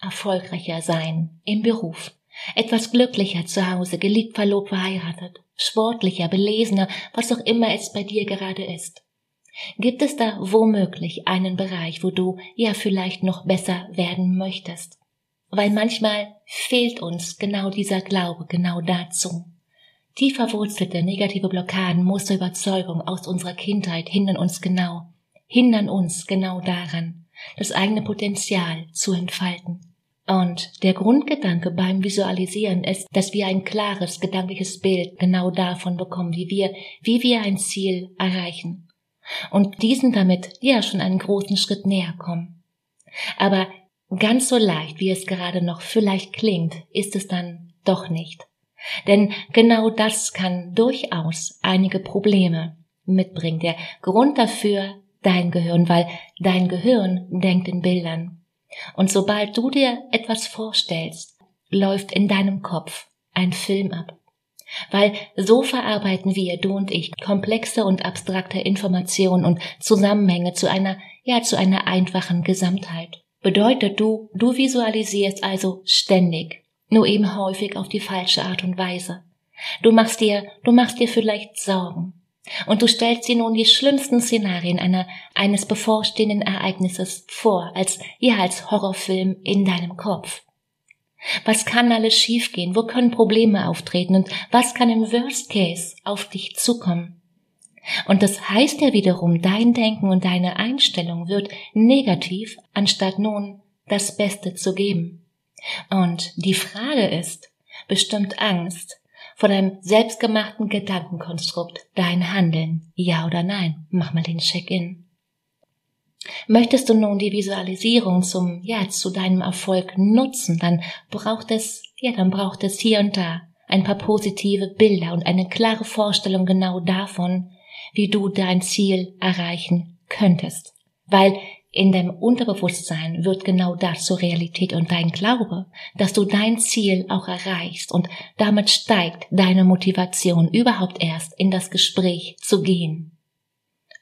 erfolgreicher sein im Beruf, etwas glücklicher zu Hause, geliebt, verlobt, verheiratet, sportlicher, belesener, was auch immer es bei dir gerade ist. Gibt es da womöglich einen Bereich, wo du ja vielleicht noch besser werden möchtest? Weil manchmal fehlt uns genau dieser Glaube genau dazu. Tief verwurzelte negative Blockaden, Muster, Überzeugung aus unserer Kindheit hindern uns genau, hindern uns genau daran, das eigene Potenzial zu entfalten. Und der Grundgedanke beim Visualisieren ist, dass wir ein klares gedankliches Bild genau davon bekommen, wie wir, wie wir ein Ziel erreichen. Und diesen damit ja schon einen großen Schritt näher kommen. Aber ganz so leicht, wie es gerade noch vielleicht klingt, ist es dann doch nicht. Denn genau das kann durchaus einige Probleme mitbringen. Der Grund dafür dein Gehirn, weil dein Gehirn denkt in Bildern. Und sobald du dir etwas vorstellst, läuft in deinem Kopf ein Film ab. Weil so verarbeiten wir, du und ich, komplexe und abstrakte Informationen und Zusammenhänge zu einer, ja, zu einer einfachen Gesamtheit. Bedeutet du, du visualisierst also ständig, nur eben häufig auf die falsche Art und Weise. Du machst dir, du machst dir vielleicht Sorgen. Und du stellst dir nun die schlimmsten Szenarien einer, eines bevorstehenden Ereignisses vor, als, ja, als Horrorfilm in deinem Kopf. Was kann alles schiefgehen? Wo können Probleme auftreten? Und was kann im Worst Case auf dich zukommen? Und das heißt ja wiederum, dein Denken und deine Einstellung wird negativ, anstatt nun das Beste zu geben. Und die Frage ist, bestimmt Angst, vor deinem selbstgemachten Gedankenkonstrukt dein Handeln, ja oder nein? Mach mal den Check-in. Möchtest du nun die Visualisierung zum, ja, zu deinem Erfolg nutzen, dann braucht es, ja, dann braucht es hier und da ein paar positive Bilder und eine klare Vorstellung genau davon, wie du dein Ziel erreichen könntest. Weil in deinem Unterbewusstsein wird genau das zur Realität und dein Glaube, dass du dein Ziel auch erreichst und damit steigt deine Motivation überhaupt erst in das Gespräch zu gehen.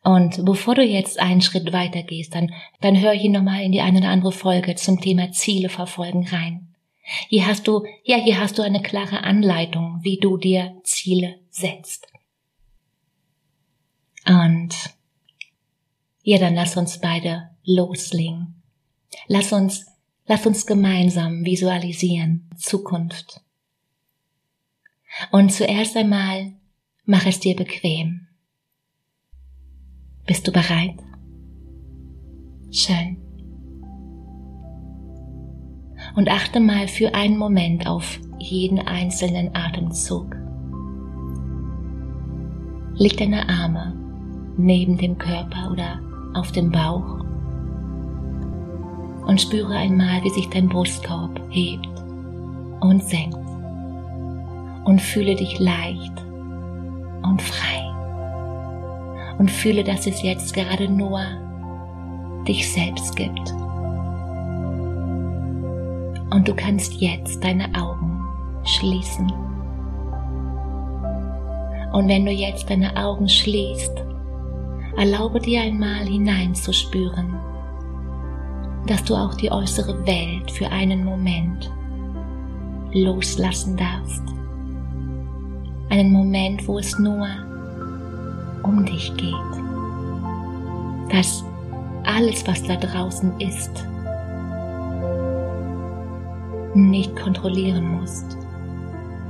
Und bevor du jetzt einen Schritt weiter gehst, dann, dann hör hier nochmal in die eine oder andere Folge zum Thema Ziele verfolgen rein. Hier hast du, ja, hier hast du eine klare Anleitung, wie du dir Ziele setzt. Und ja, dann lass uns beide loslegen. Lass uns, lass uns gemeinsam visualisieren Zukunft. Und zuerst einmal mach es dir bequem. Bist du bereit? Schön. Und achte mal für einen Moment auf jeden einzelnen Atemzug. Leg deine Arme neben dem Körper oder auf dem Bauch und spüre einmal, wie sich dein Brustkorb hebt und senkt und fühle dich leicht und frei und fühle, dass es jetzt gerade nur dich selbst gibt. Und du kannst jetzt deine Augen schließen. Und wenn du jetzt deine Augen schließt, erlaube dir einmal hineinzuspüren dass du auch die äußere Welt für einen Moment loslassen darfst. Einen Moment, wo es nur um dich geht. Dass alles, was da draußen ist, nicht kontrollieren musst.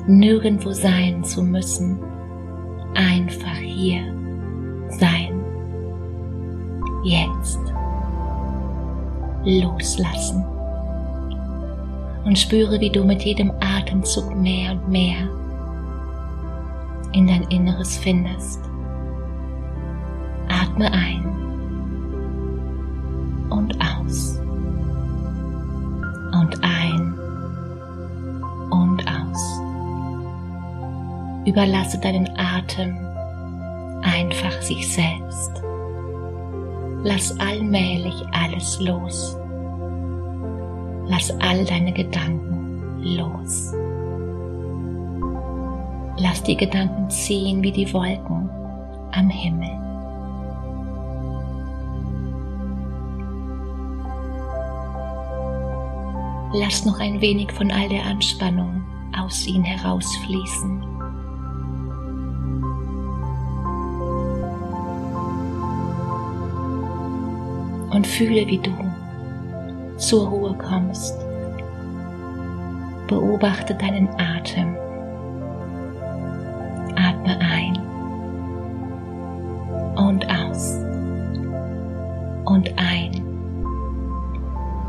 nirgendwo sein zu müssen, einfach hier sein. Jetzt loslassen. Und spüre, wie du mit jedem Atemzug mehr und mehr in dein Inneres findest. Atme ein und aus und ein und aus. Überlasse deinen Atem einfach sich selbst. Lass allmählich alles los. Lass all deine Gedanken los. Lass die Gedanken ziehen wie die Wolken am Himmel. Lass noch ein wenig von all der Anspannung aus ihnen herausfließen. Und fühle, wie du zur Ruhe kommst. Beobachte deinen Atem. Atme ein und aus und ein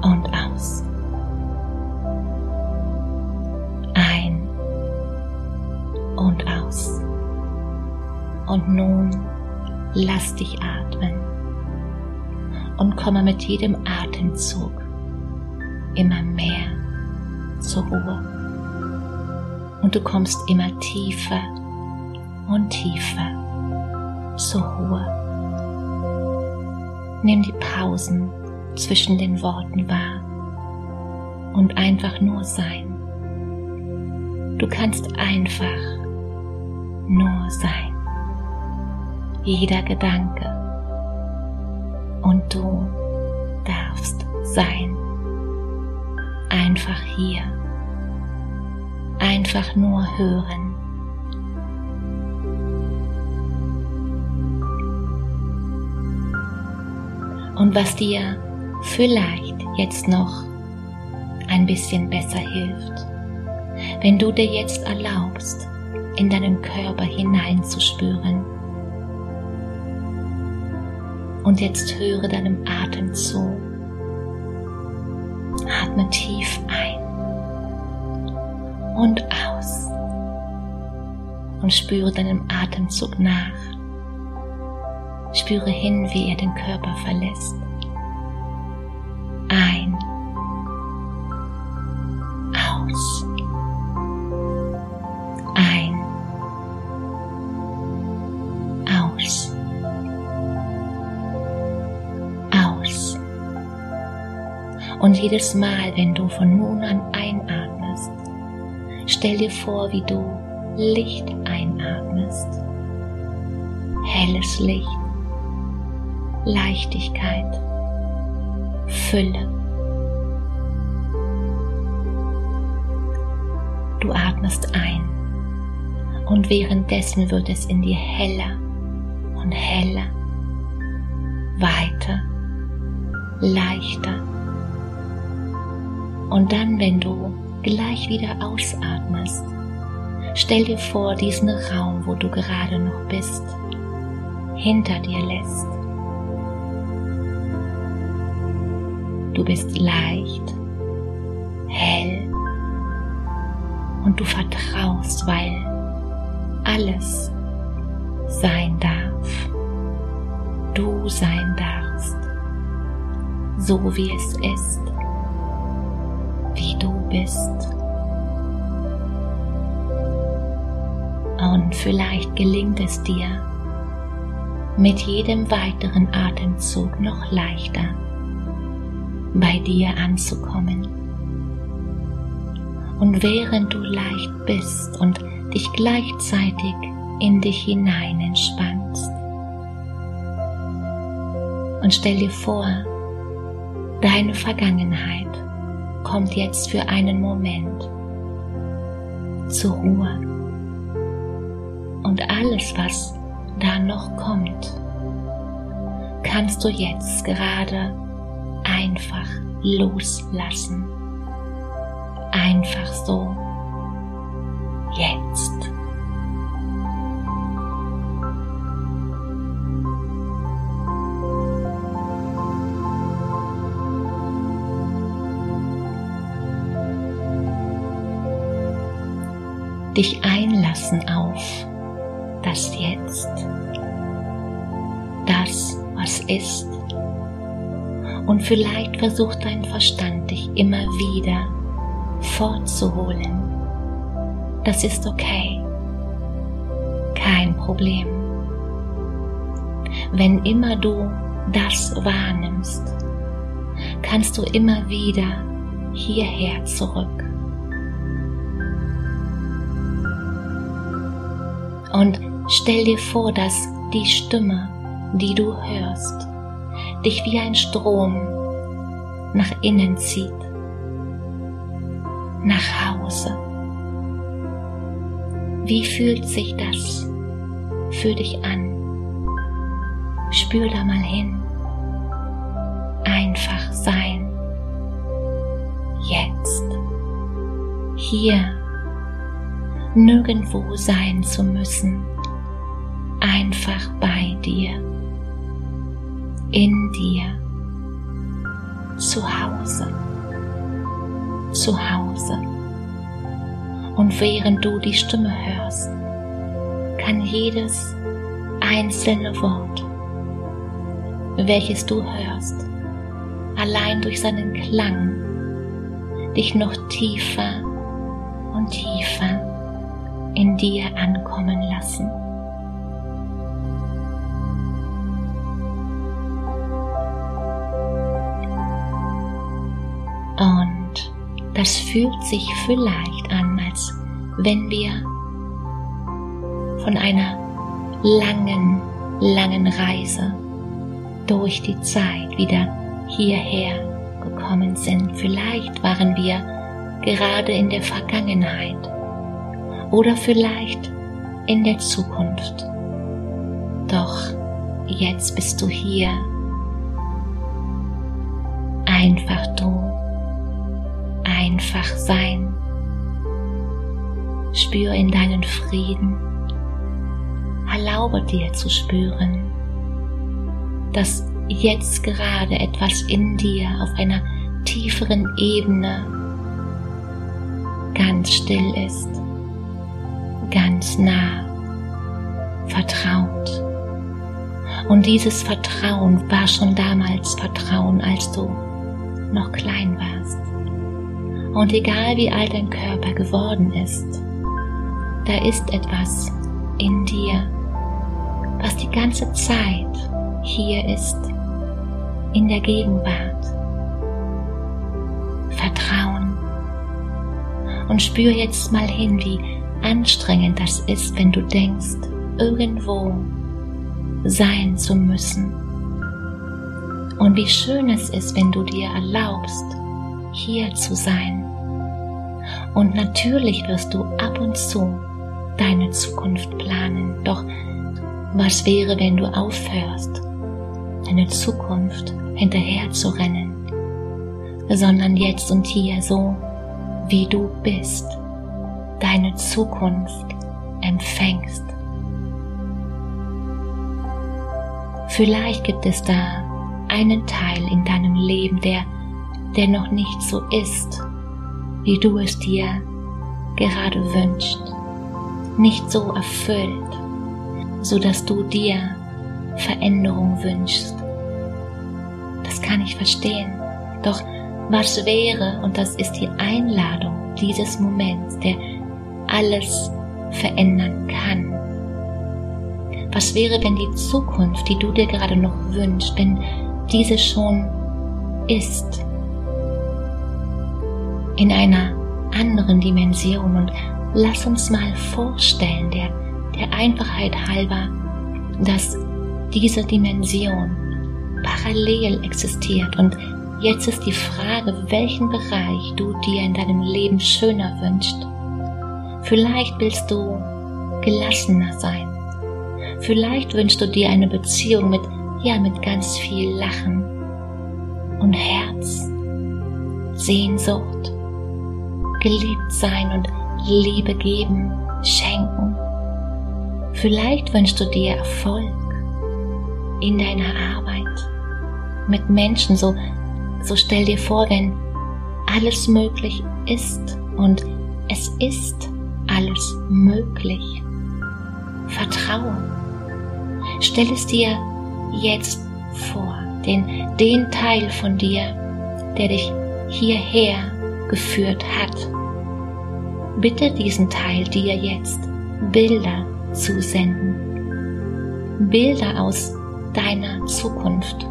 und aus. Ein und aus. Und nun lass dich atmen und komme mit jedem Atemzug immer mehr zur Ruhe. Und du kommst immer tiefer und tiefer zur Ruhe. Nimm die Pausen zwischen den Worten wahr und einfach nur sein. Du kannst einfach nur sein. Jeder Gedanke und du darfst sein. Einfach hier. Einfach nur hören. und was dir vielleicht jetzt noch ein bisschen besser hilft, wenn du dir jetzt erlaubst, in deinen Körper hineinzuspüren. Und jetzt höre deinem Atem zu. Atme tief ein und aus und spüre deinem Atemzug nach. Spüre hin, wie er den Körper verlässt. Und jedes Mal, wenn du von nun an einatmest, stell dir vor, wie du Licht einatmest. Helles Licht Leichtigkeit, Fülle. Du atmest ein und währenddessen wird es in dir heller und heller, weiter, leichter. Und dann, wenn du gleich wieder ausatmest, stell dir vor diesen Raum, wo du gerade noch bist, hinter dir lässt Du bist leicht, hell und du vertraust, weil alles sein darf. Du sein darfst, so wie es ist, bist. Und vielleicht gelingt es dir mit jedem weiteren Atemzug noch leichter bei dir anzukommen. Und während du leicht bist und dich gleichzeitig in dich hinein entspannst, und stell dir vor, deine Vergangenheit kommt jetzt für einen Moment zur Ruhe. Und alles, was da noch kommt, kannst du jetzt gerade einfach loslassen. Einfach so jetzt. Dich einlassen auf das Jetzt, das, was ist. Und vielleicht versucht dein Verstand dich immer wieder fortzuholen. Das ist okay. Kein Problem. Wenn immer du das wahrnimmst, kannst du immer wieder hierher zurück. Und stell dir vor, dass die Stimme, die du hörst, dich wie ein Strom nach innen zieht, nach Hause. Wie fühlt sich das für dich an? Spür da mal hin. Einfach sein. Jetzt. Hier nirgendwo sein zu müssen, einfach bei dir, in dir, zu Hause, zu Hause. Und während du die Stimme hörst, kann jedes einzelne Wort, welches du hörst, allein durch seinen Klang dich noch tiefer und tiefer in dir ankommen lassen. Und das fühlt sich vielleicht an, als wenn wir von einer langen, langen Reise durch die Zeit wieder hierher gekommen sind. Vielleicht waren wir gerade in der Vergangenheit oder vielleicht in der Zukunft. Doch jetzt bist du hier. Einfach du. Einfach sein. Spür in deinen Frieden. Erlaube dir zu spüren, dass jetzt gerade etwas in dir auf einer tieferen Ebene ganz still ist ganz nah, vertraut. Und dieses Vertrauen war schon damals Vertrauen, als du noch klein warst. Und egal wie alt dein Körper geworden ist, da ist etwas in dir, was die ganze Zeit hier ist, in der Gegenwart. Vertrauen. Und spür jetzt mal hin, wie anstrengend das ist, wenn du denkst, irgendwo sein zu müssen. Und wie schön es ist, wenn du dir erlaubst, hier zu sein. Und natürlich wirst du ab und zu deine Zukunft planen. Doch was wäre, wenn du aufhörst, deine Zukunft hinterher zu rennen, sondern jetzt und hier so, wie du bist, deine Zukunft empfängst. Vielleicht gibt es da einen Teil in deinem Leben, der, der noch nicht so ist, wie du es dir gerade wünschst, nicht so erfüllt, so dass du dir Veränderung wünschst. Das kann ich verstehen. Doch was wäre, und das ist die Einladung dieses Moments, der alles verändern kann. Was wäre, wenn die Zukunft, die du dir gerade noch wünschst, wenn diese schon ist, in einer anderen Dimension. Und lass uns mal vorstellen, der, der Einfachheit halber, dass diese Dimension parallel existiert. Und jetzt ist die Frage, welchen Bereich du dir in deinem Leben schöner wünschst Vielleicht willst du gelassener sein. Vielleicht wünschst du dir eine Beziehung mit, ja, mit ganz viel Lachen und Herz, Sehnsucht, geliebt sein und Liebe geben, schenken. Vielleicht wünschst du dir Erfolg in deiner Arbeit mit Menschen. So, so stell dir vor, wenn alles möglich ist und es ist alles möglich. Vertraue. Stell es dir jetzt vor, den, den Teil von dir, der dich hierher geführt hat. Bitte diesen Teil dir jetzt Bilder zu senden. Bilder aus deiner Zukunft,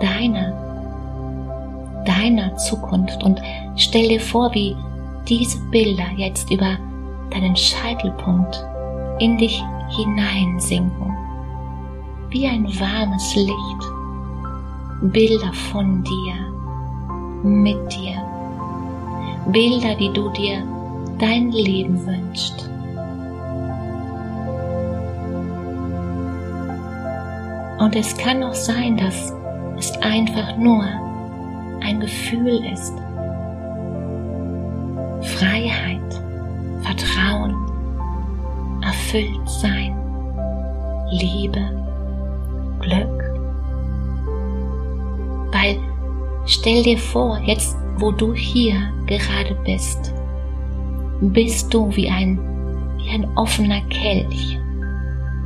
deiner, deiner Zukunft und stell dir vor, wie diese Bilder jetzt über deinen Scheitelpunkt in dich hineinsinken, wie ein warmes Licht. Bilder von dir, mit dir, Bilder, wie du dir dein Leben wünschst. Und es kann auch sein, dass es einfach nur ein Gefühl ist. Freiheit, Vertrauen, erfüllt sein, Liebe, Glück. Weil stell dir vor, jetzt wo du hier gerade bist, bist du wie ein, wie ein offener Kelch.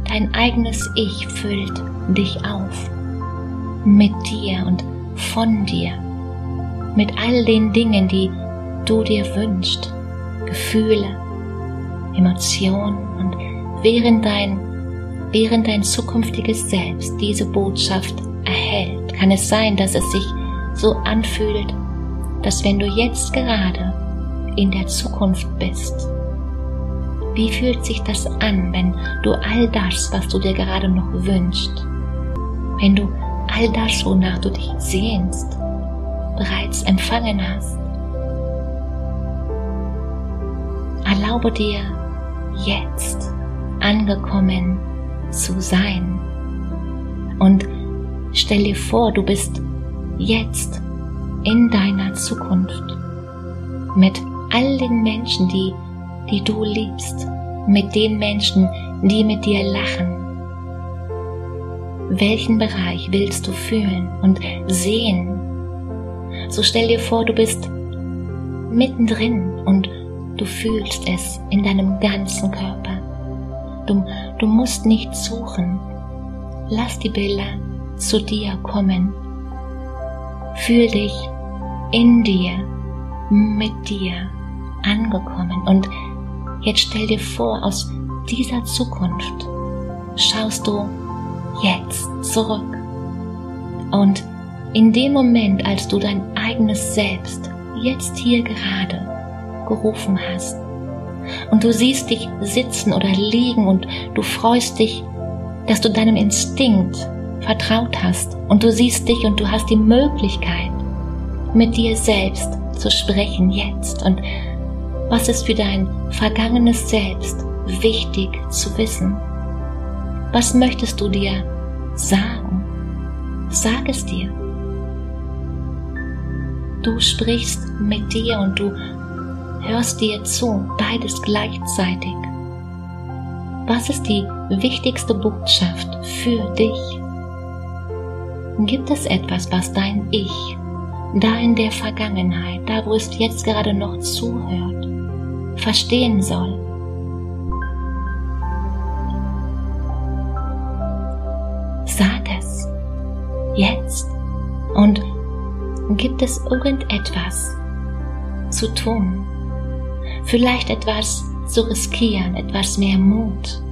Dein eigenes Ich füllt dich auf. Mit dir und von dir. Mit all den Dingen, die du dir wünschst. Gefühle, Emotionen und während dein, während dein zukünftiges Selbst diese Botschaft erhält, kann es sein, dass es sich so anfühlt, dass wenn du jetzt gerade in der Zukunft bist, wie fühlt sich das an, wenn du all das, was du dir gerade noch wünschst, wenn du all das, wonach du dich sehnst, bereits empfangen hast? Erlaube dir jetzt angekommen zu sein und stell dir vor, du bist jetzt in deiner Zukunft mit all den Menschen, die, die du liebst, mit den Menschen, die mit dir lachen. Welchen Bereich willst du fühlen und sehen? So stell dir vor, du bist mittendrin und du fühlst es in deinem ganzen Körper. Du, du musst nicht suchen. Lass die Bilder zu dir kommen. Fühl dich in dir, mit dir angekommen. Und jetzt stell dir vor, aus dieser Zukunft schaust du jetzt zurück. Und in dem Moment, als du dein eigenes Selbst jetzt hier gerade gerufen hast, und du siehst dich sitzen oder liegen und du freust dich, dass du deinem Instinkt vertraut hast und du siehst dich und du hast die Möglichkeit, mit dir selbst zu sprechen jetzt und was ist für dein vergangenes Selbst wichtig zu wissen? Was möchtest du dir sagen? Sag es dir. Du sprichst mit dir und du hörst dir zu, beides gleichzeitig. Was ist die wichtigste Botschaft für dich? Gibt es etwas, was dein Ich da in der Vergangenheit, da wo es jetzt gerade noch zuhört, verstehen soll. Sag es jetzt und gibt es irgendetwas zu tun, vielleicht etwas zu riskieren, etwas mehr Mut,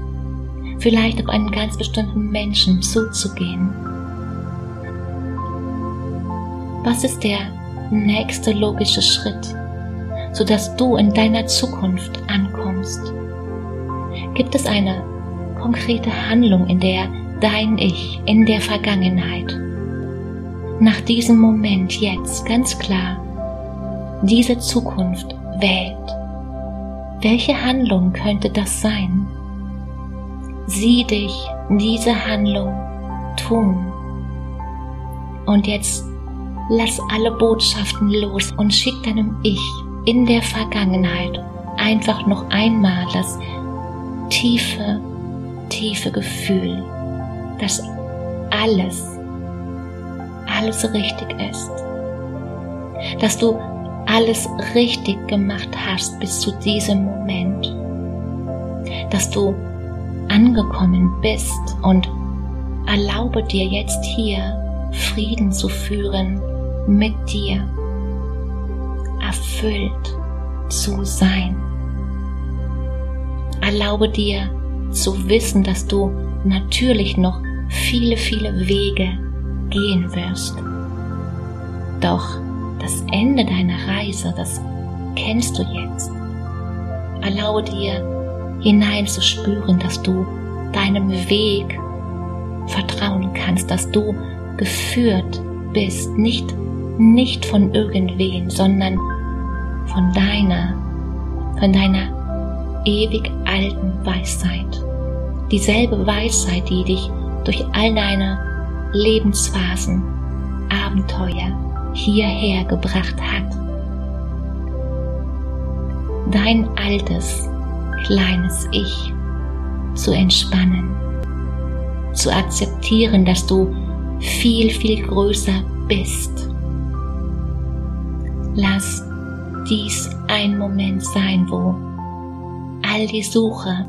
vielleicht auf einen ganz bestimmten Menschen zuzugehen was ist der nächste logische Schritt, sodass du in deiner Zukunft ankommst? Gibt es eine konkrete Handlung, in der dein Ich in der Vergangenheit nach diesem Moment jetzt ganz klar diese Zukunft wählt? Welche Handlung könnte das sein? Sieh dich diese Handlung tun. Und jetzt Lass alle Botschaften los und schick deinem Ich in der Vergangenheit einfach noch einmal das tiefe, tiefe Gefühl, dass alles, alles richtig ist. Dass du alles richtig gemacht hast bis zu diesem Moment. Dass du angekommen bist und erlaube dir jetzt hier Frieden zu führen mit dir, erfüllt zu sein. Erlaube dir zu wissen, dass du natürlich noch viele, viele Wege gehen wirst. Doch das Ende deiner Reise, das kennst du jetzt. Erlaube dir hineinzuspüren, dass du deinem Weg vertrauen kannst, dass du geführt bist, nicht, nicht von irgendwen, sondern von deiner, von deiner ewig alten Weisheit. Dieselbe Weisheit, die dich durch all deine Lebensphasen, Abenteuer hierher gebracht hat. Dein altes, kleines Ich zu entspannen, zu akzeptieren, dass du viel, viel größer bist. Lass dies ein Moment sein, wo all die Suche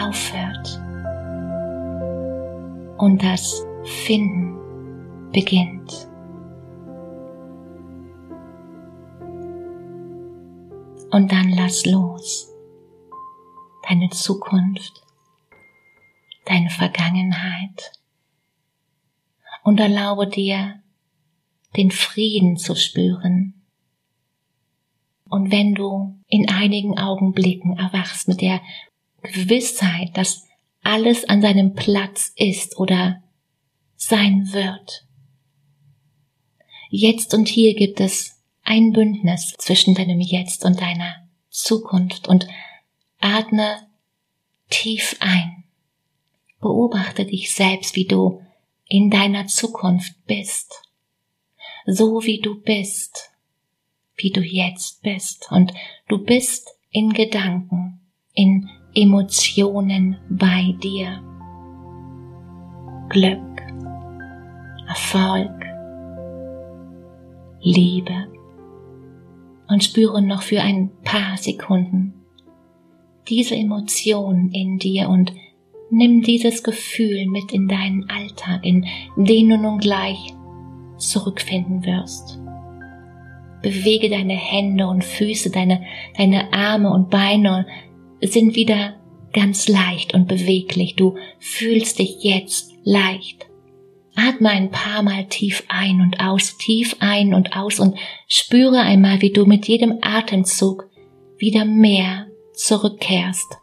aufhört und das Finden beginnt. Und dann lass los deine Zukunft, deine Vergangenheit und erlaube dir, den Frieden zu spüren. Und wenn du in einigen Augenblicken erwachst mit der Gewissheit, dass alles an seinem Platz ist oder sein wird. Jetzt und hier gibt es ein Bündnis zwischen deinem Jetzt und deiner Zukunft und atme tief ein. Beobachte dich selbst, wie du in deiner Zukunft bist, so wie du bist, wie du jetzt bist und du bist in Gedanken, in Emotionen bei dir. Glück, Erfolg, Liebe und spüre noch für ein paar Sekunden diese Emotion in dir und Nimm dieses Gefühl mit in deinen Alltag, in den du nun gleich zurückfinden wirst. Bewege deine Hände und Füße, deine, deine Arme und Beine sind wieder ganz leicht und beweglich. Du fühlst dich jetzt leicht. Atme ein paar Mal tief ein und aus, tief ein und aus und spüre einmal, wie du mit jedem Atemzug wieder mehr zurückkehrst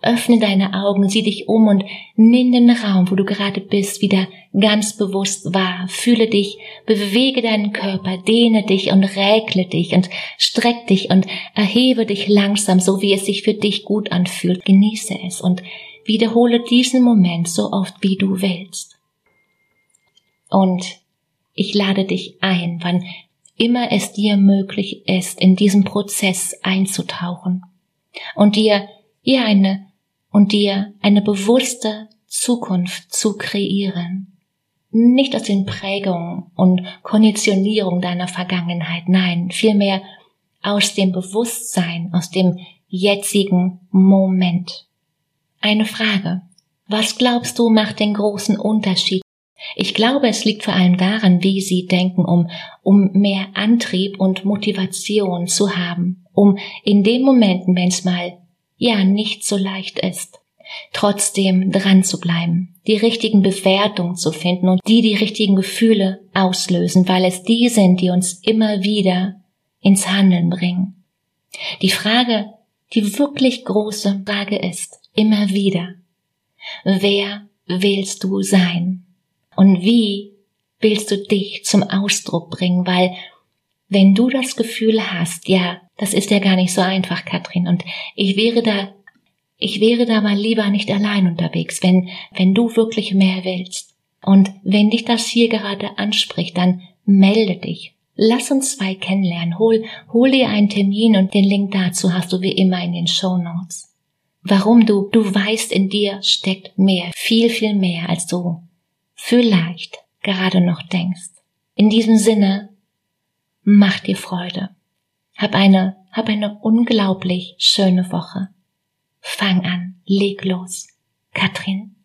Öffne deine Augen, sieh dich um und nimm den Raum, wo du gerade bist, wieder ganz bewusst wahr. Fühle dich, bewege deinen Körper, dehne dich und räkle dich und streck dich und erhebe dich langsam, so wie es sich für dich gut anfühlt. Genieße es und wiederhole diesen Moment so oft, wie du willst. Und ich lade dich ein, wann immer es dir möglich ist, in diesen Prozess einzutauchen und dir ihr eine und dir eine bewusste Zukunft zu kreieren. Nicht aus den Prägungen und Konditionierung deiner Vergangenheit, nein, vielmehr aus dem Bewusstsein, aus dem jetzigen Moment. Eine Frage. Was glaubst du macht den großen Unterschied? Ich glaube, es liegt vor allem daran, wie sie denken, um, um mehr Antrieb und Motivation zu haben, um in den Momenten, wenn es mal ja nicht so leicht ist, trotzdem dran zu bleiben, die richtigen Bewertungen zu finden und die die richtigen Gefühle auslösen, weil es die sind, die uns immer wieder ins Handeln bringen. Die Frage, die wirklich große Frage ist, immer wieder, wer willst du sein? Und wie willst du dich zum Ausdruck bringen? Weil wenn du das Gefühl hast, ja, das ist ja gar nicht so einfach, Katrin, und ich wäre da, ich wäre da mal lieber nicht allein unterwegs, wenn, wenn du wirklich mehr willst. Und wenn dich das hier gerade anspricht, dann melde dich. Lass uns zwei kennenlernen. Hol, hol dir einen Termin und den Link dazu hast du wie immer in den Show Notes. Warum du, du weißt, in dir steckt mehr, viel, viel mehr, als du vielleicht gerade noch denkst. In diesem Sinne, mach dir Freude. Hab eine, hab eine unglaublich schöne Woche. Fang an, leg los. Katrin